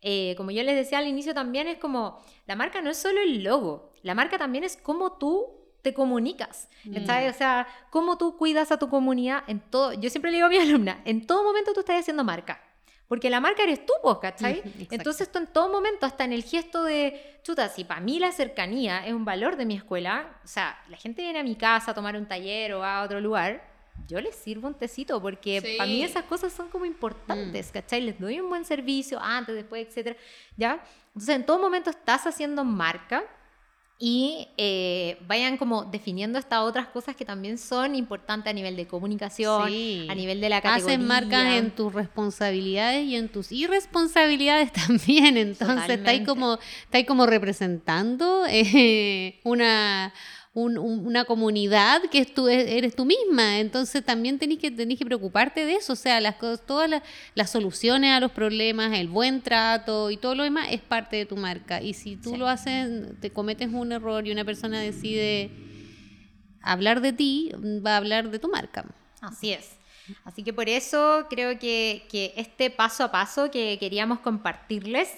Eh, como yo les decía al inicio también es como, la marca no es solo el logo, la marca también es como tú te comunicas. Mm. O sea, cómo tú cuidas a tu comunidad en todo. Yo siempre le digo a mi alumna, en todo momento tú estás haciendo marca. Porque la marca eres tú, vos, ¿cachai? Entonces tú en todo momento, hasta en el gesto de, chuta, si para mí la cercanía es un valor de mi escuela, o sea, la gente viene a mi casa a tomar un taller o a otro lugar, yo les sirvo un tecito, porque para mí esas cosas son como importantes, mm. ¿cachai? Les doy un buen servicio antes, después, etcétera, ¿ya? Entonces en todo momento estás haciendo marca y eh, vayan como definiendo estas otras cosas que también son importantes a nivel de comunicación, a nivel de la categoría. Hacen marcas en tus responsabilidades y en tus irresponsabilidades también, entonces está ahí como, está ahí como representando eh, una una comunidad que es tú, eres tú misma. Entonces también tenés que, tenés que preocuparte de eso. O sea, las, todas las, soluciones a los problemas, el buen trato y todo lo demás es parte de tu marca. Y si tú lo haces, te cometes un error y una persona decide hablar de ti, va a hablar de tu marca. Así es. Así que por eso creo que, este paso a paso que queríamos compartirles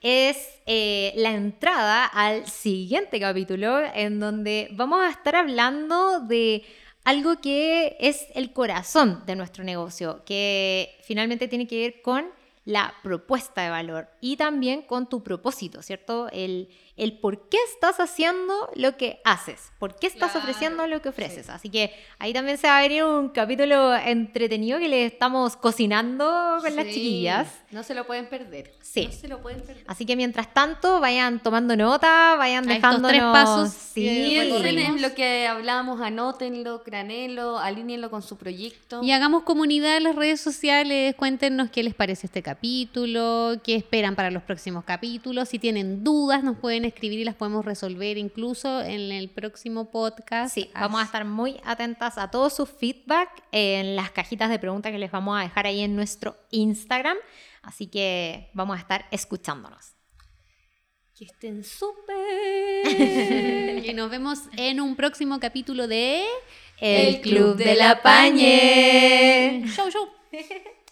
es eh, la entrada al siguiente capítulo en donde vamos a estar hablando de algo que es el corazón de nuestro negocio, que finalmente tiene que ver con la propuesta de valor y también con tu propósito, ¿cierto? El, el por qué estás haciendo lo que haces, por qué estás ofreciendo lo que ofreces. Así que ahí también se va a venir un capítulo entretenido que le estamos cocinando con las chiquillas. No se lo pueden perder. Sí. No se lo pueden perder. Así que mientras tanto, vayan tomando nota, vayan dejando tres pasos. Sí, recuerden lo que hablábamos, anótenlo, cranelo, alínenlo con su proyecto. Y hagamos comunidad en las redes sociales, cuéntenos qué les parece este capítulo, qué esperan para los próximos capítulos. Si tienen dudas, nos pueden escribir y las podemos resolver incluso en el próximo podcast. Sí, vamos a estar muy atentas a todo su feedback en las cajitas de preguntas que les vamos a dejar ahí en nuestro Instagram. Así que vamos a estar escuchándonos. Que estén súper. y nos vemos en un próximo capítulo de El Club de la Pañe. Show, show.